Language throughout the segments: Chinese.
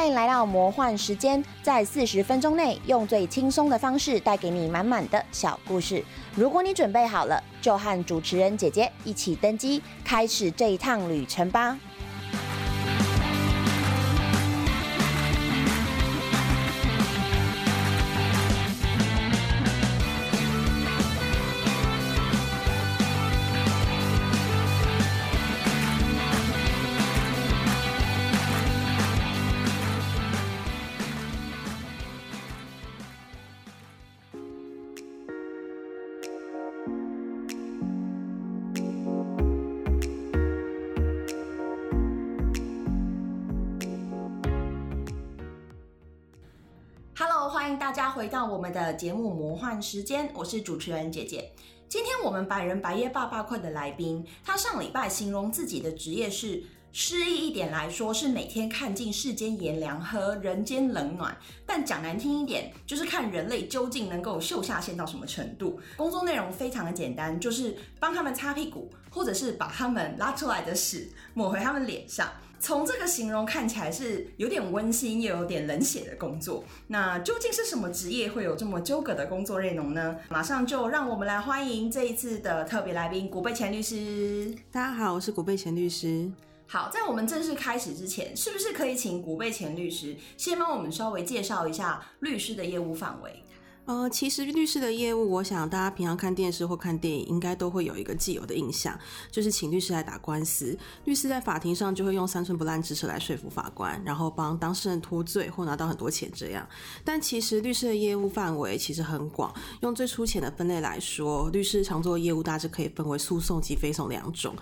欢迎来到魔幻时间，在四十分钟内用最轻松的方式带给你满满的小故事。如果你准备好了，就和主持人姐姐一起登机，开始这一趟旅程吧。Hello，欢迎大家回到我们的节目《魔幻时间》，我是主持人姐姐。今天我们白人白夜爸爸困的来宾，他上礼拜形容自己的职业是诗意一点来说，是每天看尽世间炎凉和人间冷暖；但讲难听一点，就是看人类究竟能够秀下限到什么程度。工作内容非常的简单，就是帮他们擦屁股，或者是把他们拉出来的屎抹回他们脸上。从这个形容看起来是有点温馨又有点冷血的工作，那究竟是什么职业会有这么纠葛的工作内容呢？马上就让我们来欢迎这一次的特别来宾古贝前律师。大家好，我是古贝前律师。好，在我们正式开始之前，是不是可以请古贝前律师先帮我们稍微介绍一下律师的业务范围？呃，其实律师的业务，我想大家平常看电视或看电影，应该都会有一个既有的印象，就是请律师来打官司。律师在法庭上就会用三寸不烂之舌来说服法官，然后帮当事人脱罪或拿到很多钱这样。但其实律师的业务范围其实很广，用最粗浅的分类来说，律师常做的业务大致可以分为诉讼及非讼两种。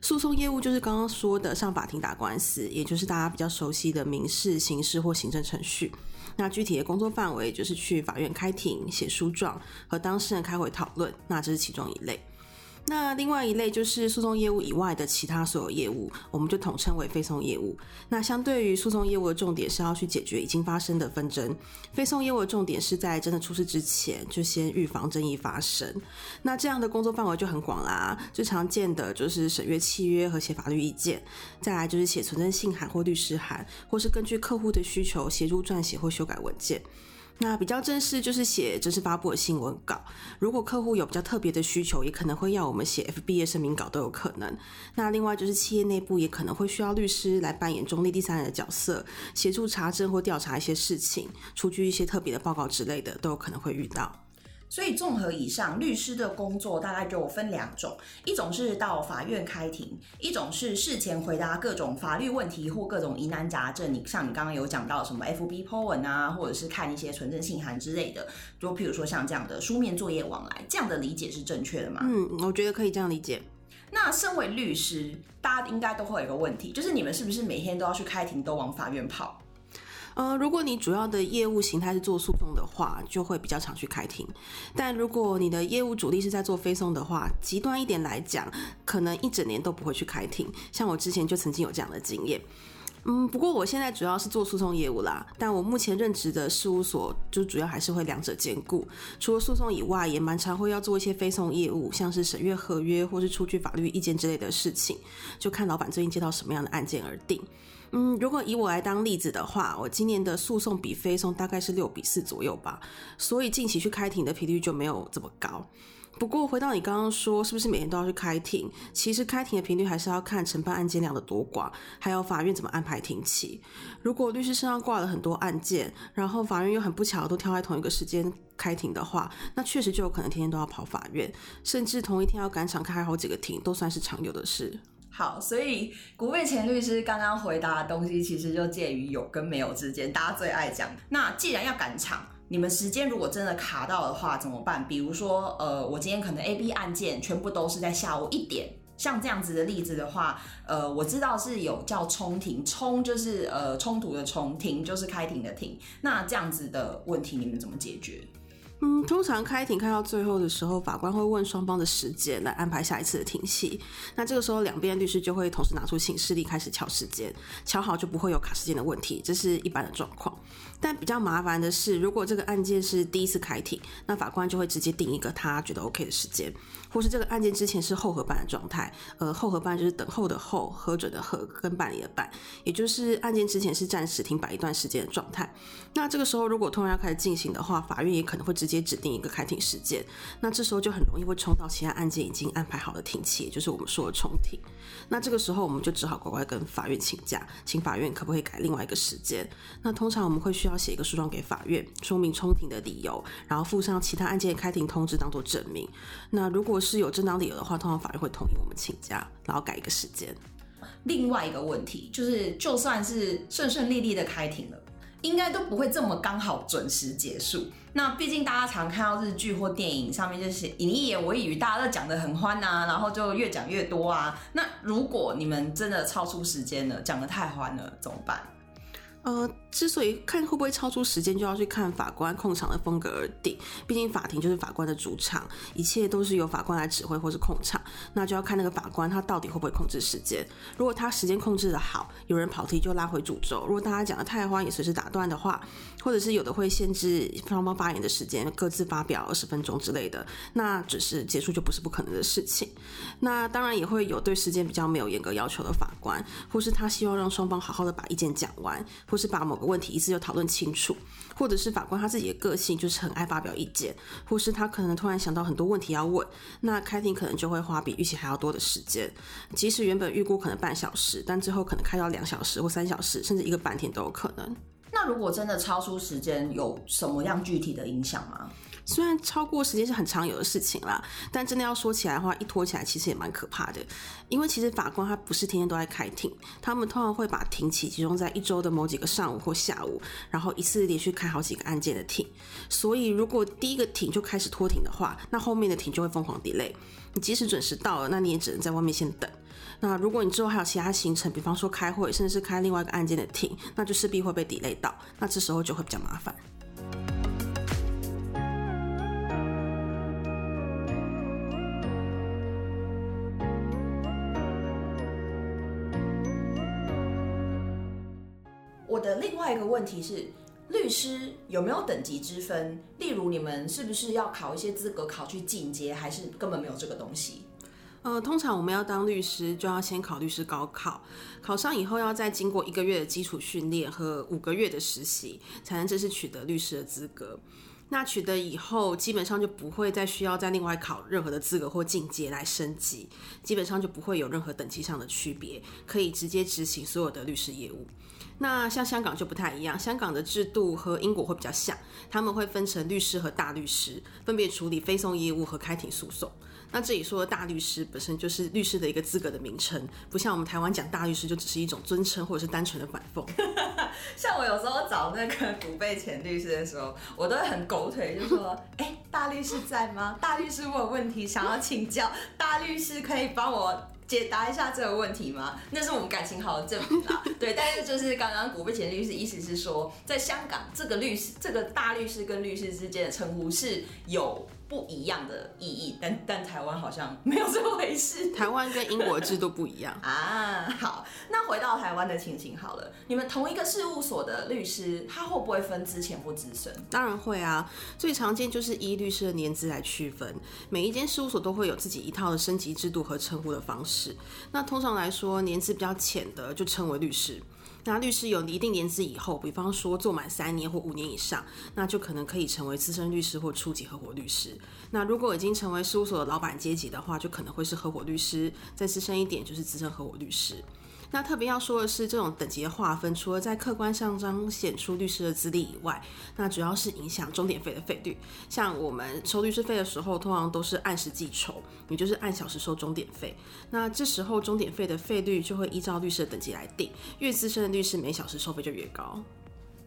诉讼业务就是刚刚说的上法庭打官司，也就是大家比较熟悉的民事、刑事或行政程序。那具体的工作范围就是去法院开庭、写诉状和当事人开会讨论，那这是其中一类。那另外一类就是诉讼业务以外的其他所有业务，我们就统称为非讼业务。那相对于诉讼业务的重点是要去解决已经发生的纷争，非讼业务的重点是在真的出事之前就先预防争议发生。那这样的工作范围就很广啦，最常见的就是审阅契约和写法律意见，再来就是写存证信函或律师函，或是根据客户的需求协助撰写或修改文件。那比较正式就是写正式发布的新闻稿，如果客户有比较特别的需求，也可能会要我们写 FB 声明稿都有可能。那另外就是企业内部也可能会需要律师来扮演中立第三人的角色，协助查证或调查一些事情，出具一些特别的报告之类的，都有可能会遇到。所以综合以上，律师的工作大概就分两种，一种是到法院开庭，一种是事前回答各种法律问题或各种疑难杂症。你像你刚刚有讲到什么 FB po 文啊，或者是看一些纯正信函之类的，就譬如说像这样的书面作业往来，这样的理解是正确的吗？嗯，我觉得可以这样理解。那身为律师，大家应该都会有一个问题，就是你们是不是每天都要去开庭，都往法院跑？呃，如果你主要的业务形态是做诉讼的话，就会比较常去开庭；但如果你的业务主力是在做非讼的话，极端一点来讲，可能一整年都不会去开庭。像我之前就曾经有这样的经验。嗯，不过我现在主要是做诉讼业务啦，但我目前任职的事务所就主要还是会两者兼顾。除了诉讼以外，也蛮常会要做一些非讼业务，像是审阅合约或是出具法律意见之类的事情，就看老板最近接到什么样的案件而定。嗯，如果以我来当例子的话，我今年的诉讼比非讼大概是六比四左右吧，所以近期去开庭的频率就没有这么高。不过回到你刚刚说，是不是每天都要去开庭？其实开庭的频率还是要看承办案件量的多寡，还有法院怎么安排庭期。如果律师身上挂了很多案件，然后法院又很不巧都挑在同一个时间开庭的话，那确实就有可能天天都要跑法院，甚至同一天要赶场开好几个庭，都算是常有的事。好，所以古贝前律师刚刚回答的东西，其实就介于有跟没有之间，大家最爱讲。那既然要赶场，你们时间如果真的卡到的话怎么办？比如说，呃，我今天可能 A、B 案件全部都是在下午一点，像这样子的例子的话，呃，我知道是有叫冲庭，冲就是呃冲突的冲，庭就是开庭的庭。那这样子的问题，你们怎么解决？嗯，通常开庭开到最后的时候，法官会问双方的时间来安排下一次的庭期。那这个时候，两边律师就会同时拿出请示例开始敲时间，敲好就不会有卡时间的问题，这是一般的状况。但比较麻烦的是，如果这个案件是第一次开庭，那法官就会直接定一个他觉得 OK 的时间，或是这个案件之前是后核办的状态，呃，后核办就是等候的候，核准的核，跟办理的办，也就是案件之前是暂时停摆一段时间的状态。那这个时候如果突然要开始进行的话，法院也可能会直接指定一个开庭时间，那这时候就很容易会冲到其他案件已经安排好的庭期，也就是我们说的重庭。那这个时候我们就只好乖乖跟法院请假，请法院可不可以改另外一个时间。那通常我们会需要写一个诉状给法院，说明冲庭的理由，然后附上其他案件开庭通知当做证明。那如果是有正当理由的话，通常法院会同意我们请假，然后改一个时间。另外一个问题就是，就算是顺顺利利的开庭了。应该都不会这么刚好准时结束。那毕竟大家常看到日剧或电影上面就是你一言我一语，大家都讲得很欢啊，然后就越讲越多啊。那如果你们真的超出时间了，讲得太欢了，怎么办？呃，之所以看会不会超出时间，就要去看法官控场的风格而定。毕竟法庭就是法官的主场，一切都是由法官来指挥或是控场。那就要看那个法官他到底会不会控制时间。如果他时间控制的好，有人跑题就拉回主轴；如果大家讲的太欢，也随时打断的话，或者是有的会限制双方发言的时间，各自发表二十分钟之类的，那只是结束就不是不可能的事情。那当然也会有对时间比较没有严格要求的法官，或是他希望让双方好好的把意见讲完。或是把某个问题一次就讨论清楚，或者是法官他自己的个性就是很爱发表意见，或是他可能突然想到很多问题要问，那开庭可能就会花比预期还要多的时间。即使原本预估可能半小时，但最后可能开到两小时或三小时，甚至一个半天都有可能。那如果真的超出时间，有什么样具体的影响吗？虽然超过时间是很常有的事情啦，但真的要说起来的话，一拖起来其实也蛮可怕的。因为其实法官他不是天天都在开庭，他们通常会把庭期集中在一周的某几个上午或下午，然后一次连续开好几个案件的庭。所以如果第一个庭就开始拖庭的话，那后面的庭就会疯狂 delay。你即使准时到了，那你也只能在外面先等。那如果你之后还有其他行程，比方说开会，甚至是开另外一个案件的庭，那就势必会被 delay 到。那这时候就会比较麻烦。我的另外一个问题是，律师有没有等级之分？例如，你们是不是要考一些资格考去进阶，还是根本没有这个东西？呃，通常我们要当律师，就要先考律师高考，考上以后要再经过一个月的基础训练和五个月的实习，才能正式取得律师的资格。那取得以后，基本上就不会再需要再另外考任何的资格或进阶来升级，基本上就不会有任何等级上的区别，可以直接执行所有的律师业务。那像香港就不太一样，香港的制度和英国会比较像，他们会分成律师和大律师，分别处理非讼业务和开庭诉讼。那这里说的大律师本身就是律师的一个资格的名称，不像我们台湾讲大律师就只是一种尊称或者是单纯的反讽。像我有时候找那个古贝前律师的时候，我都会很狗腿，就说：“哎，大律师在吗？大律师我有问题想要请教，大律师可以帮我。”解答一下这个问题吗？那是我们感情好的证明啦。对，但是就是刚刚古贝前律师意思是说，在香港这个律师，这个大律师跟律师之间的称呼是有。不一样的意义，但但台湾好像没有这么回事。台湾跟英国的制度不一样 啊。好，那回到台湾的情形好了，你们同一个事务所的律师，他会不会分资浅或资深？当然会啊。最常见就是依律师的年资来区分，每一间事务所都会有自己一套的升级制度和称呼的方式。那通常来说，年资比较浅的就称为律师。那律师有一定年资以后，比方说做满三年或五年以上，那就可能可以成为资深律师或初级合伙律师。那如果已经成为事务所的老板阶级的话，就可能会是合伙律师，再资深一点就是资深合伙律师。那特别要说的是，这种等级的划分，除了在客观上彰显出律师的资历以外，那主要是影响钟点费的费率。像我们收律师费的时候，通常都是按时计酬，也就是按小时收钟点费。那这时候钟点费的费率就会依照律师的等级来定，越资深的律师每小时收费就越高。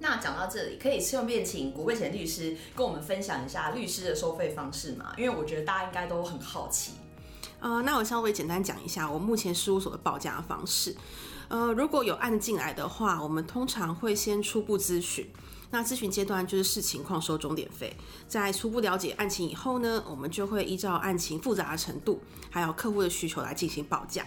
那讲到这里，可以顺便请古贵贤律师跟我们分享一下律师的收费方式吗？因为我觉得大家应该都很好奇。呃，那我稍微简单讲一下我目前事务所的报价方式。呃，如果有案进来的话，我们通常会先初步咨询。那咨询阶段就是视情况收钟点费，在初步了解案情以后呢，我们就会依照案情复杂的程度，还有客户的需求来进行报价。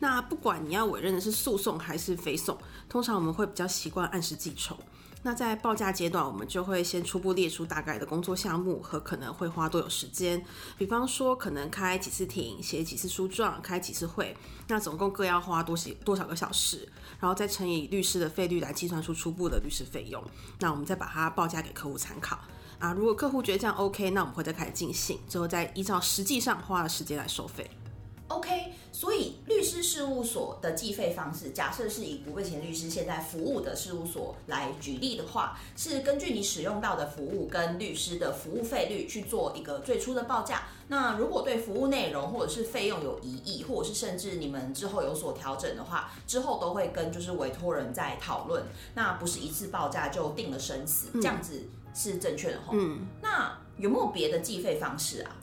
那不管你要委任的是诉讼还是非讼，通常我们会比较习惯按时计酬。那在报价阶段，我们就会先初步列出大概的工作项目和可能会花多久时间，比方说可能开几次庭、写几次书状、开几次会，那总共各要花多些多少个小时，然后再乘以律师的费率来计算出初步的律师费用。那我们再把它报价给客户参考啊。如果客户觉得这样 OK，那我们会再开始进行，之后再依照实际上花的时间来收费。OK，所以律师事务所的计费方式，假设是以不费钱律师现在服务的事务所来举例的话，是根据你使用到的服务跟律师的服务费率去做一个最初的报价。那如果对服务内容或者是费用有疑义，或者是甚至你们之后有所调整的话，之后都会跟就是委托人在讨论。那不是一次报价就定了生死，这样子是正确的哈。嗯，那有没有别的计费方式啊？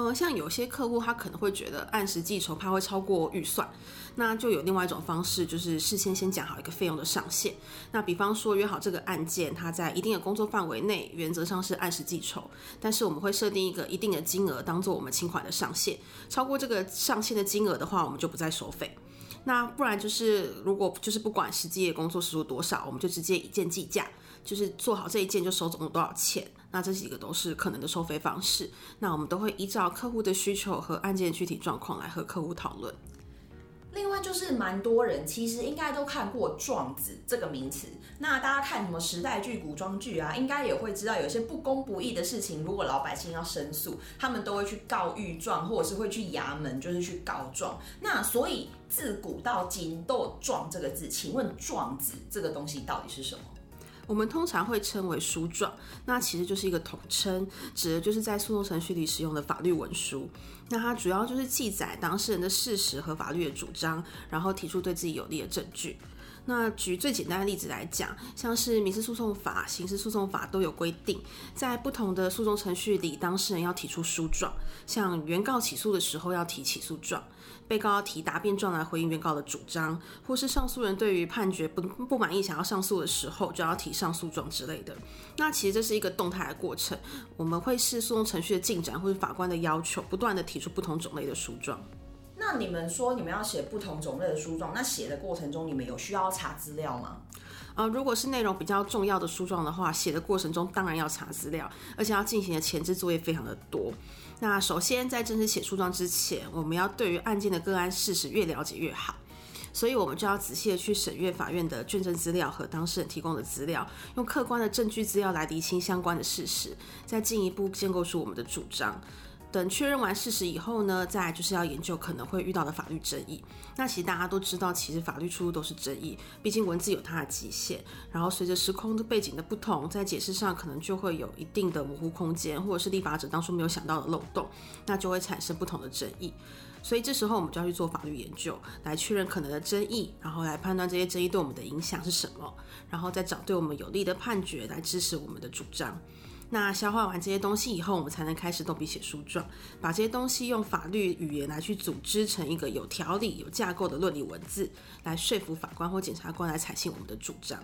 呃，像有些客户他可能会觉得按时计酬怕会超过预算，那就有另外一种方式，就是事先先讲好一个费用的上限。那比方说约好这个案件，它在一定的工作范围内，原则上是按时计酬，但是我们会设定一个一定的金额当做我们清款的上限，超过这个上限的金额的话，我们就不再收费。那不然就是如果就是不管实际的工作时数多少，我们就直接一件计价，就是做好这一件就收总共多少钱。那这几个都是可能的收费方式，那我们都会依照客户的需求和案件具体状况来和客户讨论。另外就是蛮多人其实应该都看过“状子”这个名词，那大家看什么时代剧、古装剧啊，应该也会知道有些不公不义的事情，如果老百姓要申诉，他们都会去告御状，或者是会去衙门，就是去告状。那所以自古到今都有“状”这个字，请问“状子”这个东西到底是什么？我们通常会称为书状，那其实就是一个统称，指的就是在诉讼程序里使用的法律文书。那它主要就是记载当事人的事实和法律的主张，然后提出对自己有利的证据。那举最简单的例子来讲，像是民事诉讼法、刑事诉讼法都有规定，在不同的诉讼程序里，当事人要提出书状。像原告起诉的时候要提起诉状，被告要提答辩状来回应原告的主张，或是上诉人对于判决不不满意想要上诉的时候，就要提上诉状之类的。那其实这是一个动态的过程，我们会视诉讼程序的进展或是法官的要求，不断的提出不同种类的诉状。那你们说你们要写不同种类的诉状，那写的过程中你们有需要查资料吗？呃，如果是内容比较重要的书状的话，写的过程中当然要查资料，而且要进行的前置作业非常的多。那首先在正式写书状之前，我们要对于案件的个案事实越了解越好，所以我们就要仔细的去审阅法院的卷证资料和当事人提供的资料，用客观的证据资料来厘清相关的事实，再进一步建构出我们的主张。等确认完事实以后呢，再就是要研究可能会遇到的法律争议。那其实大家都知道，其实法律出入都是争议，毕竟文字有它的极限。然后随着时空的背景的不同，在解释上可能就会有一定的模糊空间，或者是立法者当初没有想到的漏洞，那就会产生不同的争议。所以这时候我们就要去做法律研究，来确认可能的争议，然后来判断这些争议对我们的影响是什么，然后再找对我们有利的判决来支持我们的主张。那消化完这些东西以后，我们才能开始动笔写书状，把这些东西用法律语言来去组织成一个有条理、有架构的论理文字，来说服法官或检察官来采信我们的主张。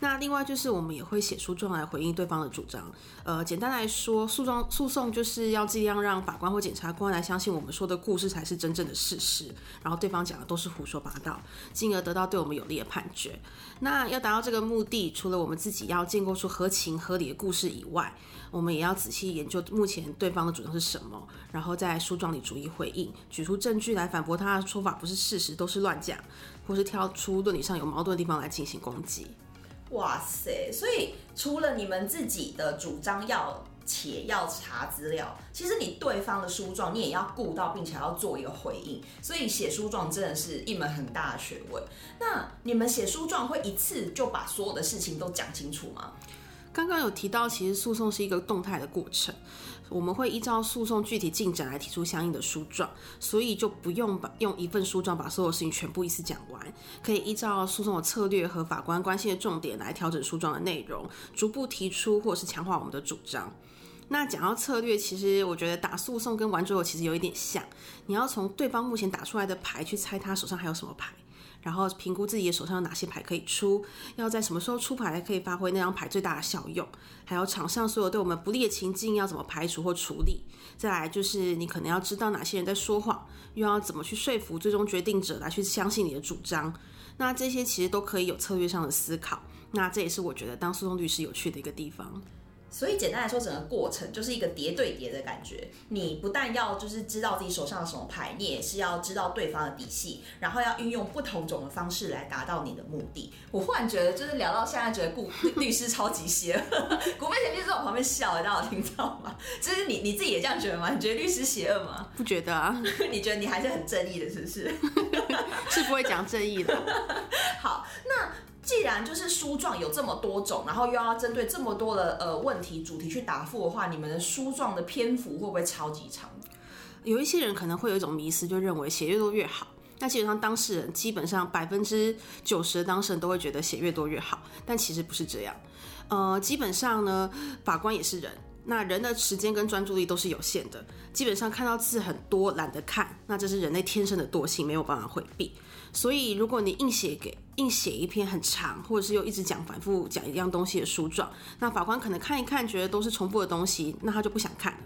那另外就是我们也会写诉状来回应对方的主张。呃，简单来说，诉状诉讼就是要尽量让法官或检察官来相信我们说的故事才是真正的事实，然后对方讲的都是胡说八道，进而得到对我们有利的判决。那要达到这个目的，除了我们自己要建构出合情合理的故事以外，我们也要仔细研究目前对方的主张是什么，然后在诉状里逐一回应，举出证据来反驳他的说法不是事实，都是乱讲，或是挑出论理上有矛盾的地方来进行攻击。哇塞！所以除了你们自己的主张要且要查资料，其实你对方的书状你也要顾到，并且要做一个回应。所以写书状真的是一门很大的学问。那你们写书状会一次就把所有的事情都讲清楚吗？刚刚有提到，其实诉讼是一个动态的过程。我们会依照诉讼具体进展来提出相应的诉状，所以就不用把用一份诉状把所有事情全部一次讲完，可以依照诉讼的策略和法官关心的重点来调整诉状的内容，逐步提出或者是强化我们的主张。那讲到策略，其实我觉得打诉讼跟玩桌游其实有一点像，你要从对方目前打出来的牌去猜他手上还有什么牌。然后评估自己的手上有哪些牌可以出，要在什么时候出牌才可以发挥那张牌最大的效用，还有场上所有对我们不利的情境要怎么排除或处理。再来就是你可能要知道哪些人在说谎，又要怎么去说服最终决定者来去相信你的主张。那这些其实都可以有策略上的思考。那这也是我觉得当诉讼律师有趣的一个地方。所以简单来说，整个过程就是一个叠对叠的感觉。你不但要就是知道自己手上的什么牌，你也是要知道对方的底细，然后要运用不同种的方式来达到你的目的。我忽然觉得，就是聊到现在，觉得顾律师超级邪恶。古贝前律师在我旁边笑，大家有听到吗？就是你你自己也这样觉得吗？你觉得律师邪恶吗？不觉得啊？你觉得你还是很正义的，是不是？是不会讲正义的。好，那。既然就是书状有这么多种，然后又要针对这么多的呃问题主题去答复的话，你们的书状的篇幅会不会超级长？有一些人可能会有一种迷思，就认为写越多越好。那基本上当事人基本上百分之九十的当事人都会觉得写越多越好，但其实不是这样。呃，基本上呢，法官也是人，那人的时间跟专注力都是有限的。基本上看到字很多懒得看，那这是人类天生的惰性，没有办法回避。所以，如果你硬写给硬写一篇很长，或者是又一直讲反复讲一样东西的书状，那法官可能看一看，觉得都是重复的东西，那他就不想看了。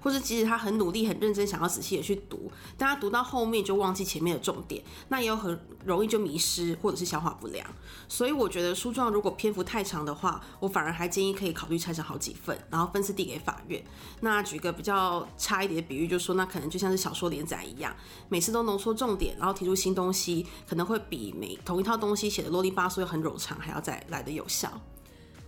或者即使他很努力、很认真，想要仔细的去读，但他读到后面就忘记前面的重点，那也有很容易就迷失或者是消化不良。所以我觉得书状如果篇幅太长的话，我反而还建议可以考虑拆成好几份，然后分次递给法院。那举个比较差一点的比喻，就是说那可能就像是小说连载一样，每次都浓缩重点，然后提出新东西，可能会比每同一套东西写的啰里吧嗦又很冗长还要再来的有效。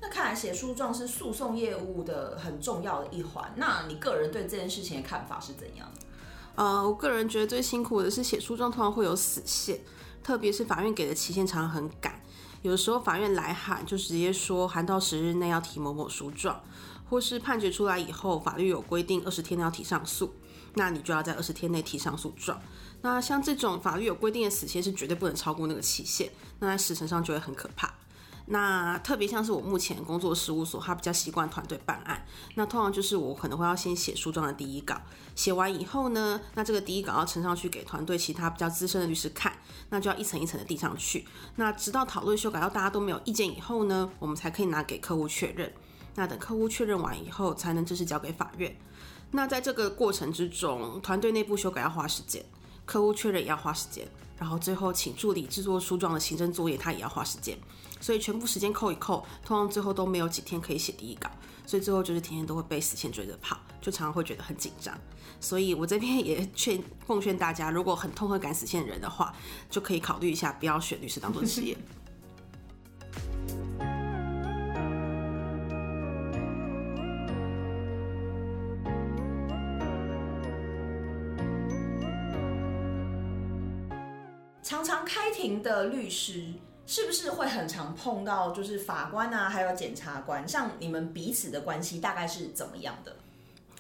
那看来写诉状是诉讼业务的很重要的一环。那你个人对这件事情的看法是怎样的？呃，我个人觉得最辛苦的是写诉状，通常会有死线，特别是法院给的期限常常很赶。有时候法院来函就直接说函到十日内要提某某诉状，或是判决出来以后，法律有规定二十天内要提上诉，那你就要在二十天内提上诉状。那像这种法律有规定的死线是绝对不能超过那个期限，那在时程上就会很可怕。那特别像是我目前工作事务所，他比较习惯团队办案。那通常就是我可能会要先写书状的第一稿，写完以后呢，那这个第一稿要呈上去给团队其他比较资深的律师看，那就要一层一层的递上去。那直到讨论修改到大家都没有意见以后呢，我们才可以拿给客户确认。那等客户确认完以后，才能正式交给法院。那在这个过程之中，团队内部修改要花时间，客户确认也要花时间，然后最后请助理制作书状的行政作业，他也要花时间。所以全部时间扣一扣，通常最后都没有几天可以写第一稿，所以最后就是天天都会被死线追着跑，就常常会觉得很紧张。所以我这边也劝奉劝大家，如果很痛恨赶死线人的话，就可以考虑一下，不要选律师当做职业。常常开庭的律师。是不是会很常碰到就是法官啊，还有检察官，像你们彼此的关系大概是怎么样的？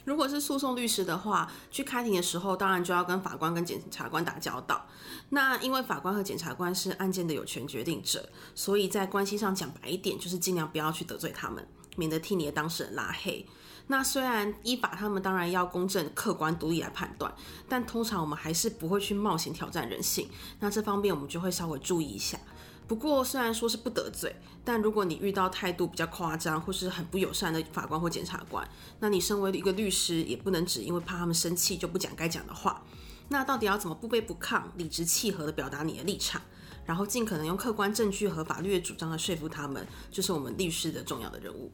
如果是诉讼律师的话，去开庭的时候，当然就要跟法官跟检察官打交道。那因为法官和检察官是案件的有权决定者，所以在关系上讲白一点，就是尽量不要去得罪他们，免得替你的当事人拉黑。那虽然依法他们当然要公正、客观、独立来判断，但通常我们还是不会去冒险挑战人性。那这方面我们就会稍微注意一下。不过，虽然说是不得罪，但如果你遇到态度比较夸张或是很不友善的法官或检察官，那你身为一个律师，也不能只因为怕他们生气就不讲该讲的话。那到底要怎么不卑不亢、理直气和地表达你的立场，然后尽可能用客观证据和法律的主张来说服他们，就是我们律师的重要的任务。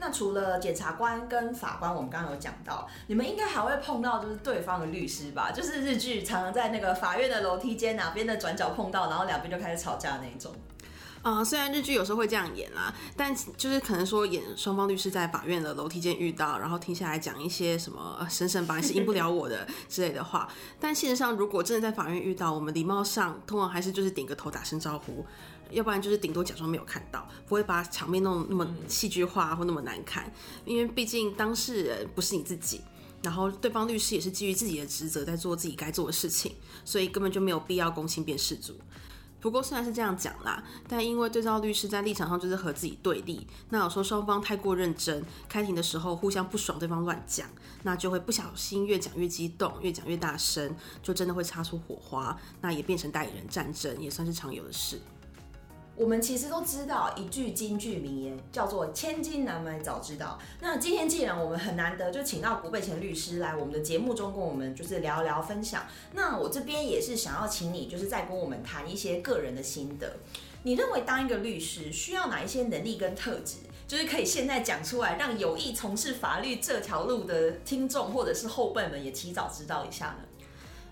那除了检察官跟法官，我们刚刚有讲到，你们应该还会碰到就是对方的律师吧？就是日剧常常在那个法院的楼梯间哪边的转角碰到，然后两边就开始吵架那一种。啊，虽然日剧有时候会这样演啦，但就是可能说演双方律师在法院的楼梯间遇到，然后停下来讲一些什么“神神吧，是赢不了我的 ”之类的话。但事实上，如果真的在法院遇到，我们礼貌上通常还是就是点个头，打声招呼。要不然就是顶多假装没有看到，不会把场面弄那么戏剧化或那么难看，因为毕竟当事人不是你自己，然后对方律师也是基于自己的职责在做自己该做的事情，所以根本就没有必要公亲变事主。不过虽然是这样讲啦，但因为对照律师在立场上就是和自己对立，那有时候双方太过认真，开庭的时候互相不爽对方乱讲，那就会不小心越讲越激动，越讲越大声，就真的会擦出火花，那也变成代理人战争，也算是常有的事。我们其实都知道一句京剧名言，叫做“千金难买早知道”。那今天既然我们很难得就请到古贝前律师来我们的节目中跟我们就是聊聊分享，那我这边也是想要请你就是再跟我们谈一些个人的心得。你认为当一个律师需要哪一些能力跟特质，就是可以现在讲出来，让有意从事法律这条路的听众或者是后辈们也提早知道一下呢？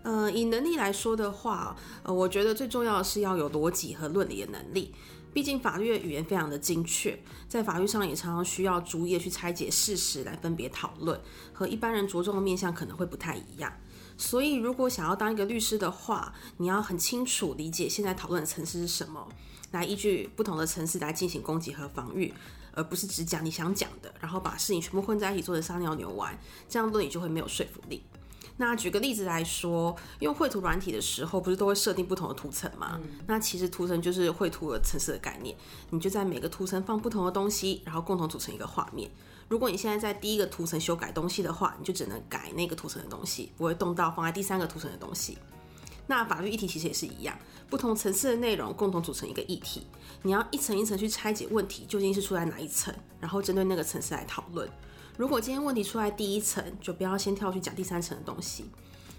呃，以能力来说的话，呃，我觉得最重要的是要有逻辑和论理的能力。毕竟法律的语言非常的精确，在法律上也常常需要逐页去拆解事实来分别讨论，和一般人着重的面向可能会不太一样。所以，如果想要当一个律师的话，你要很清楚理解现在讨论的层次是什么，来依据不同的层次来进行攻击和防御，而不是只讲你想讲的，然后把事情全部混在一起做的撒尿牛丸，这样论理就会没有说服力。那举个例子来说，用绘图软体的时候，不是都会设定不同的图层吗？那其实图层就是绘图的层次的概念，你就在每个图层放不同的东西，然后共同组成一个画面。如果你现在在第一个图层修改东西的话，你就只能改那个图层的东西，不会动到放在第三个图层的东西。那法律议题其实也是一样，不同层次的内容共同组成一个议题，你要一层一层去拆解问题究竟是出在哪一层，然后针对那个层次来讨论。如果今天问题出在第一层，就不要先跳去讲第三层的东西。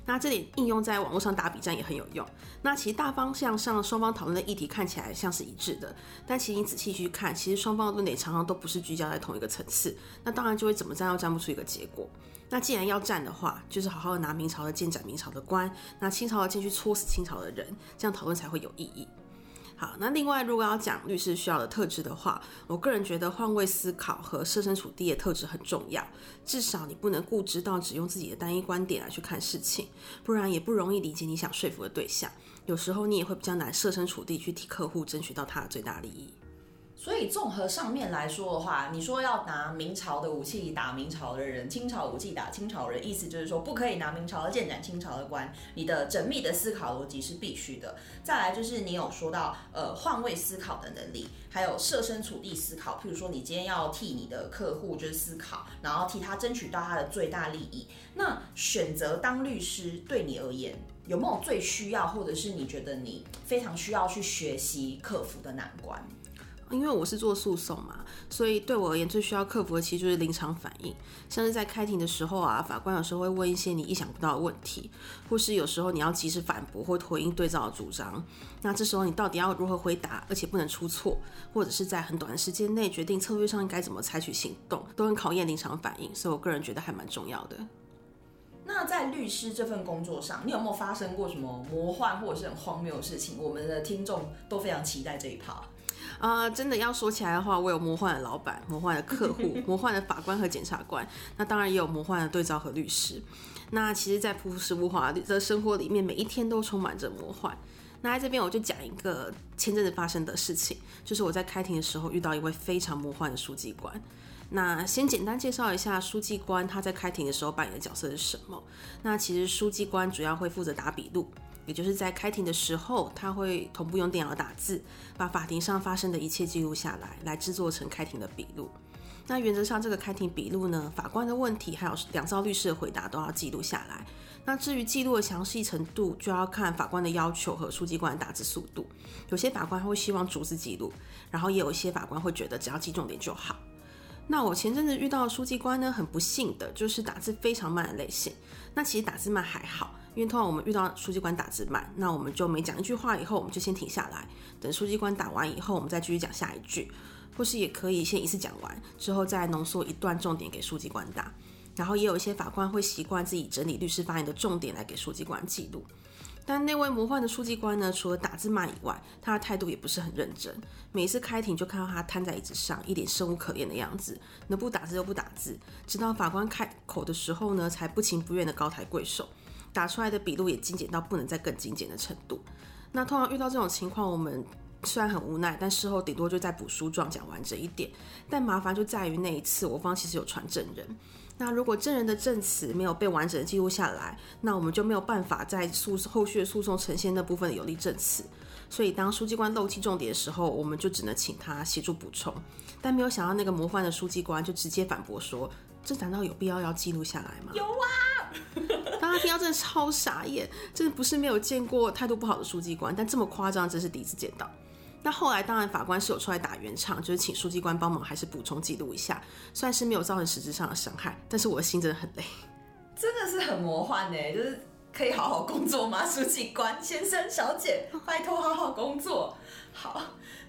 那这里应用在网络上打比战也很有用。那其实大方向上双方讨论的议题看起来像是一致的，但其实你仔细去看，其实双方的论点常常都不是聚焦在同一个层次。那当然就会怎么战都战不出一个结果。那既然要战的话，就是好好的拿明朝的剑斩明朝的官，拿清朝的剑去戳死清朝的人，这样讨论才会有意义。好，那另外如果要讲律师需要的特质的话，我个人觉得换位思考和设身处地的特质很重要。至少你不能固执到只用自己的单一观点来去看事情，不然也不容易理解你想说服的对象。有时候你也会比较难设身处地去替客户争取到他的最大利益。所以综合上面来说的话，你说要拿明朝的武器打明朝的人，清朝武器打清朝人，意思就是说不可以拿明朝的剑斩清朝的官。你的缜密的思考逻辑是必须的。再来就是你有说到呃换位思考的能力，还有设身处地思考。譬如说你今天要替你的客户就是思考，然后替他争取到他的最大利益。那选择当律师对你而言有没有最需要，或者是你觉得你非常需要去学习克服的难关？因为我是做诉讼嘛，所以对我而言最需要克服的其实就是临场反应。像是在开庭的时候啊，法官有时候会问一些你意想不到的问题，或是有时候你要及时反驳或回应对照的主张。那这时候你到底要如何回答，而且不能出错，或者是在很短的时间内决定策略上应该怎么采取行动，都很考验临场反应。所以我个人觉得还蛮重要的。那在律师这份工作上，你有没有发生过什么魔幻或者是很荒谬的事情？我们的听众都非常期待这一趴。啊，真的要说起来的话，我有魔幻的老板、魔幻的客户、魔幻的法官和检察官，那当然也有魔幻的对照和律师。那其实，在朴实无华的生活里面，每一天都充满着魔幻。那在这边，我就讲一个前阵子发生的事情，就是我在开庭的时候遇到一位非常魔幻的书记官。那先简单介绍一下书记官他在开庭的时候扮演的角色是什么。那其实书记官主要会负责打笔录。也就是在开庭的时候，他会同步用电脑打字，把法庭上发生的一切记录下来，来制作成开庭的笔录。那原则上，这个开庭笔录呢，法官的问题还有两造律师的回答都要记录下来。那至于记录的详细程度，就要看法官的要求和书记官的打字速度。有些法官会希望逐字记录，然后也有一些法官会觉得只要记重点就好。那我前阵子遇到的书记官呢，很不幸的就是打字非常慢的类型。那其实打字慢还好。因为通常我们遇到书记官打字慢，那我们就每讲一句话以后，我们就先停下来，等书记官打完以后，我们再继续讲下一句，或是也可以先一次讲完之后再浓缩一段重点给书记官打。然后也有一些法官会习惯自己整理律师发言的重点来给书记官记录。但那位魔幻的书记官呢，除了打字慢以外，他的态度也不是很认真。每次开庭就看到他瘫在椅子上，一脸生无可恋的样子，能不打字就不打字，直到法官开口的时候呢，才不情不愿的高抬贵手。打出来的笔录也精简到不能再更精简的程度。那通常遇到这种情况，我们虽然很无奈，但事后顶多就在补书状讲完整一点。但麻烦就在于那一次，我方其实有传证人。那如果证人的证词没有被完整的记录下来，那我们就没有办法在诉后续的诉讼呈现那部分的有力证词。所以当书记官漏记重点的时候，我们就只能请他协助补充。但没有想到那个模范的书记官就直接反驳说：“这难道有必要要记录下来吗？”有啊！当他听到真的超傻眼，真的不是没有见过态度不好的书记官，但这么夸张真是第一次见到。那后来当然法官是有出来打圆场，就是请书记官帮忙还是补充记录一下，虽然是没有造成实质上的伤害，但是我的心真的很累。真的是很魔幻呢，就是可以好好工作吗？书记官先生、小姐，拜托好好工作。好，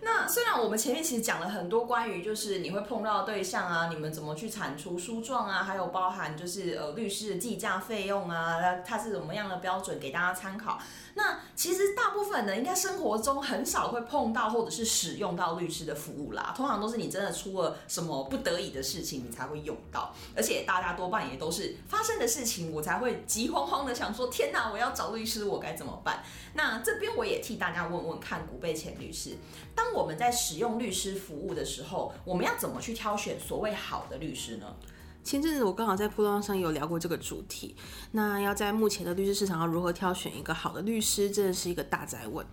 那虽然我们前面其实讲了很多关于就是你会碰到对象啊，你们怎么去铲除书状啊，还有包含就是呃律师的计价费用啊，那它是怎么样的标准给大家参考。那其实大部分人应该生活中很少会碰到或者是使用到律师的服务啦，通常都是你真的出了什么不得已的事情，你才会用到，而且大家多半也都是发生的事情，我才会急慌慌的想说，天哪，我要找律师，我该怎么办？那这边我也替大家问问看，古贝前律师，当我们在使用律师服务的时候，我们要怎么去挑选所谓好的律师呢？前阵子我刚好在铺浪上有聊过这个主题。那要在目前的律师市场，要如何挑选一个好的律师，真的是一个大灾问。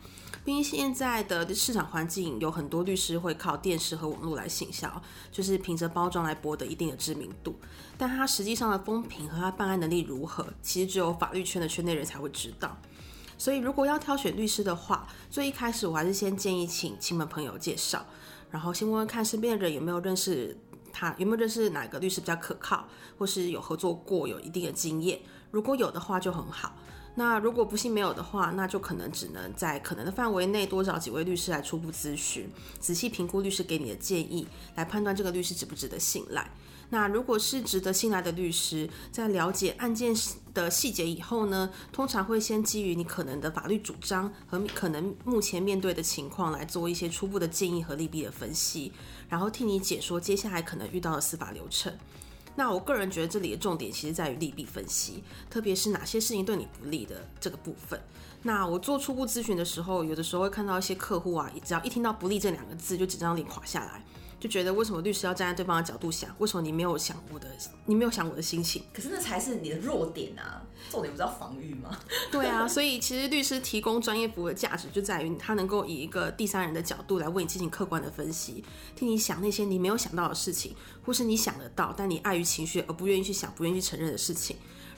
毕竟现在的市场环境有很多律师会靠电视和网络来行销，就是凭着包装来博得一定的知名度。但他实际上的风评和他办案能力如何，其实只有法律圈的圈内人才会知道。所以如果要挑选律师的话，最一开始我还是先建议请亲朋朋友介绍，然后先问问看身边的人有没有认识。他有没有认识哪个律师比较可靠，或是有合作过有一定的经验？如果有的话就很好。那如果不幸没有的话，那就可能只能在可能的范围内多找几位律师来初步咨询，仔细评估律师给你的建议，来判断这个律师值不值得信赖。那如果是值得信赖的律师，在了解案件的细节以后呢，通常会先基于你可能的法律主张和可能目前面对的情况来做一些初步的建议和利弊的分析，然后替你解说接下来可能遇到的司法流程。那我个人觉得这里的重点其实在于利弊分析，特别是哪些事情对你不利的这个部分。那我做初步咨询的时候，有的时候会看到一些客户啊，只要一听到不利这两个字，就整张脸垮下来。就觉得为什么律师要站在对方的角度想？为什么你没有想我的？你没有想我的心情？可是那才是你的弱点啊！重点不是要防御吗？对啊，所以其实律师提供专业服务的价值就在于他能够以一个第三人的角度来为你进行客观的分析，替你想那些你没有想到的事情，或是你想得到但你碍于情绪而不愿意去想、不愿意去承认的事情，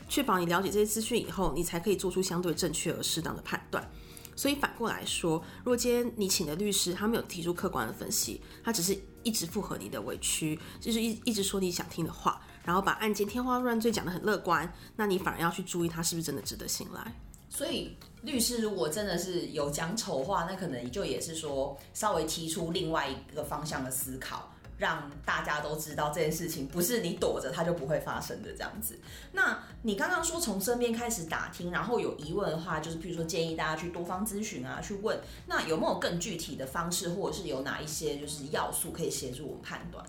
确保你了解这些资讯以后，你才可以做出相对正确而适当的判断。所以反过来说，如果今天你请的律师他没有提出客观的分析，他只是一直附和你的委屈，就是一一直说你想听的话，然后把案件天花乱坠讲得很乐观，那你反而要去注意他是不是真的值得信赖。所以律师如果真的是有讲丑话，那可能就也是说稍微提出另外一个方向的思考。让大家都知道这件事情不是你躲着它就不会发生的这样子。那你刚刚说从身边开始打听，然后有疑问的话，就是比如说建议大家去多方咨询啊，去问。那有没有更具体的方式，或者是有哪一些就是要素可以协助我们判断？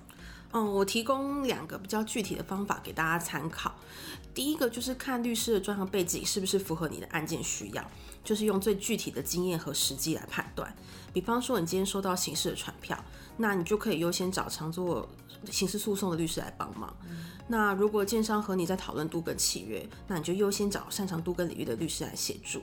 嗯，我提供两个比较具体的方法给大家参考。第一个就是看律师的专项背景是不是符合你的案件需要，就是用最具体的经验和实际来判断。比方说，你今天收到刑事的传票。那你就可以优先找常做刑事诉讼的律师来帮忙。那如果建商和你在讨论都跟契约，那你就优先找擅长都跟领域的律师来协助。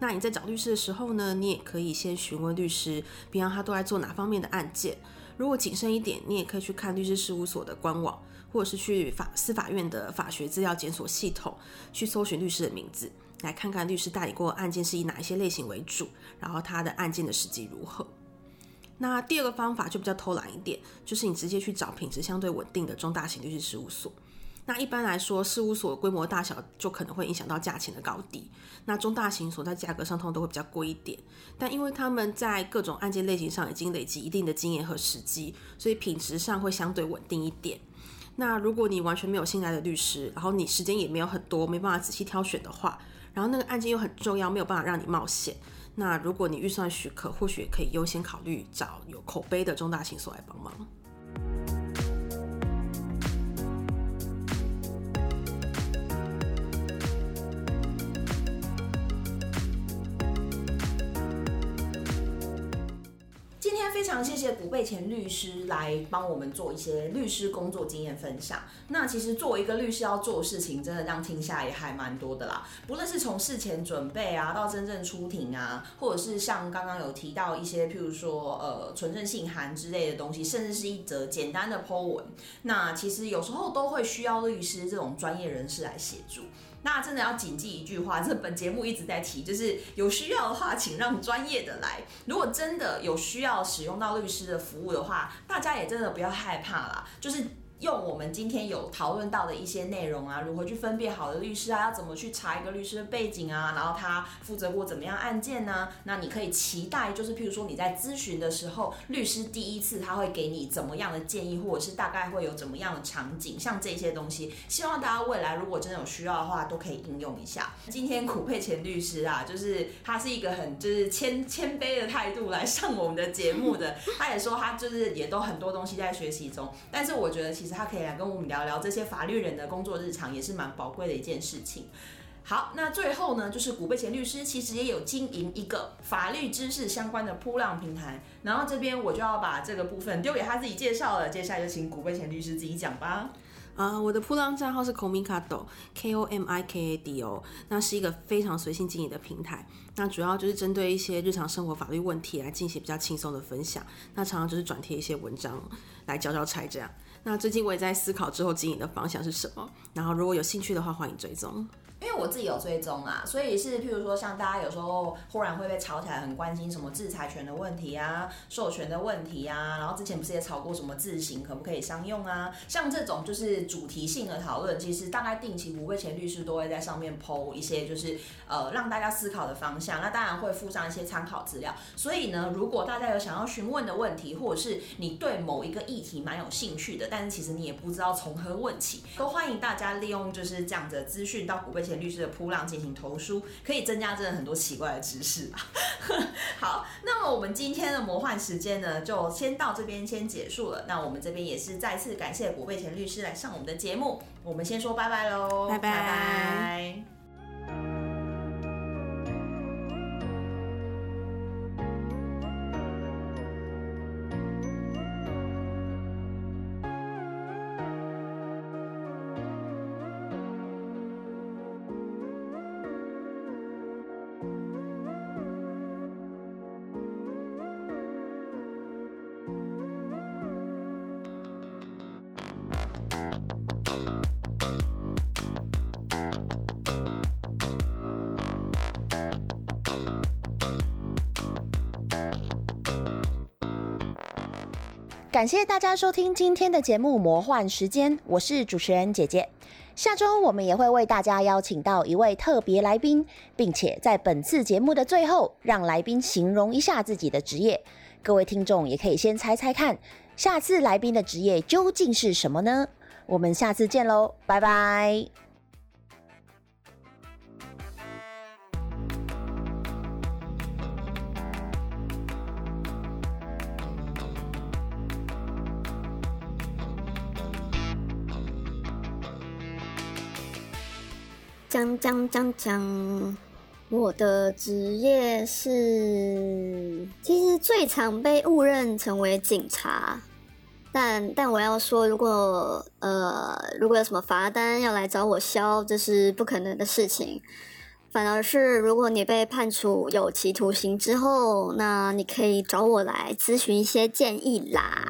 那你在找律师的时候呢，你也可以先询问律师，比方他都在做哪方面的案件。如果谨慎一点，你也可以去看律师事务所的官网，或者是去法司法院的法学资料检索系统去搜寻律师的名字，来看看律师代理过案件是以哪一些类型为主，然后他的案件的实际如何。那第二个方法就比较偷懒一点，就是你直接去找品质相对稳定的中大型律师事务所。那一般来说，事务所规模大小就可能会影响到价钱的高低。那中大型所在价格上通常都会比较贵一点，但因为他们在各种案件类型上已经累积一定的经验和时机，所以品质上会相对稳定一点。那如果你完全没有信赖的律师，然后你时间也没有很多，没办法仔细挑选的话，然后那个案件又很重要，没有办法让你冒险。那如果你预算许可，或许可以优先考虑找有口碑的中大型所来帮忙。今天非常。谢谢古贝前律师来帮我们做一些律师工作经验分享。那其实作为一个律师要做的事情，真的让听下也还蛮多的啦。不论是从事前准备啊，到真正出庭啊，或者是像刚刚有提到一些，譬如说呃纯正信函之类的东西，甚至是一则简单的 po 文，那其实有时候都会需要律师这种专业人士来协助。那真的要谨记一句话，这本节目一直在提，就是有需要的话，请让专业的来。如果真的有需要使用到律师的服务的话，大家也真的不要害怕啦，就是。用我们今天有讨论到的一些内容啊，如何去分辨好的律师啊，要怎么去查一个律师的背景啊，然后他负责过怎么样案件呢？那你可以期待，就是譬如说你在咨询的时候，律师第一次他会给你怎么样的建议，或者是大概会有怎么样的场景，像这些东西，希望大家未来如果真的有需要的话，都可以应用一下。今天苦佩前律师啊，就是他是一个很就是谦谦卑的态度来上我们的节目的，他也说他就是也都很多东西在学习中，但是我觉得其实。他可以来跟我们聊聊这些法律人的工作日常，也是蛮宝贵的一件事情。好，那最后呢，就是古贝前律师其实也有经营一个法律知识相关的铺浪平台，然后这边我就要把这个部分丢给他自己介绍了。接下来就请古贝前律师自己讲吧。啊，我的铺浪账号是 Komikado，K O M I K A D O，那是一个非常随性经营的平台。那主要就是针对一些日常生活法律问题来进行比较轻松的分享。那常常就是转贴一些文章来交交差这样。那最近我也在思考之后经营的方向是什么，然后如果有兴趣的话，欢迎追踪。因为我自己有追踪啊，所以是譬如说，像大家有时候忽然会被吵起来，很关心什么制裁权的问题啊、授权的问题啊，然后之前不是也吵过什么自行可不可以商用啊？像这种就是主题性的讨论，其实大概定期不会前律师都会在上面剖一些，就是呃让大家思考的方向。那当然会附上一些参考资料。所以呢，如果大家有想要询问的问题，或者是你对某一个议题蛮有兴趣的，但是其实你也不知道从何问起，都欢迎大家利用就是这样的资讯到古贝前律师的铺浪进行投书，可以增加真的很多奇怪的知识吧。好，那么我们今天的魔幻时间呢，就先到这边先结束了。那我们这边也是再次感谢古贝前律师来上我们的节目，我们先说拜拜喽，拜拜。感谢大家收听今天的节目《魔幻时间》，我是主持人姐姐。下周我们也会为大家邀请到一位特别来宾，并且在本次节目的最后，让来宾形容一下自己的职业。各位听众也可以先猜猜看，下次来宾的职业究竟是什么呢？我们下次见喽，拜拜。讲讲讲讲，我的职业是，其实最常被误认成为警察，但但我要说，如果呃如果有什么罚单要来找我消，这是不可能的事情。反而是如果你被判处有期徒刑之后，那你可以找我来咨询一些建议啦。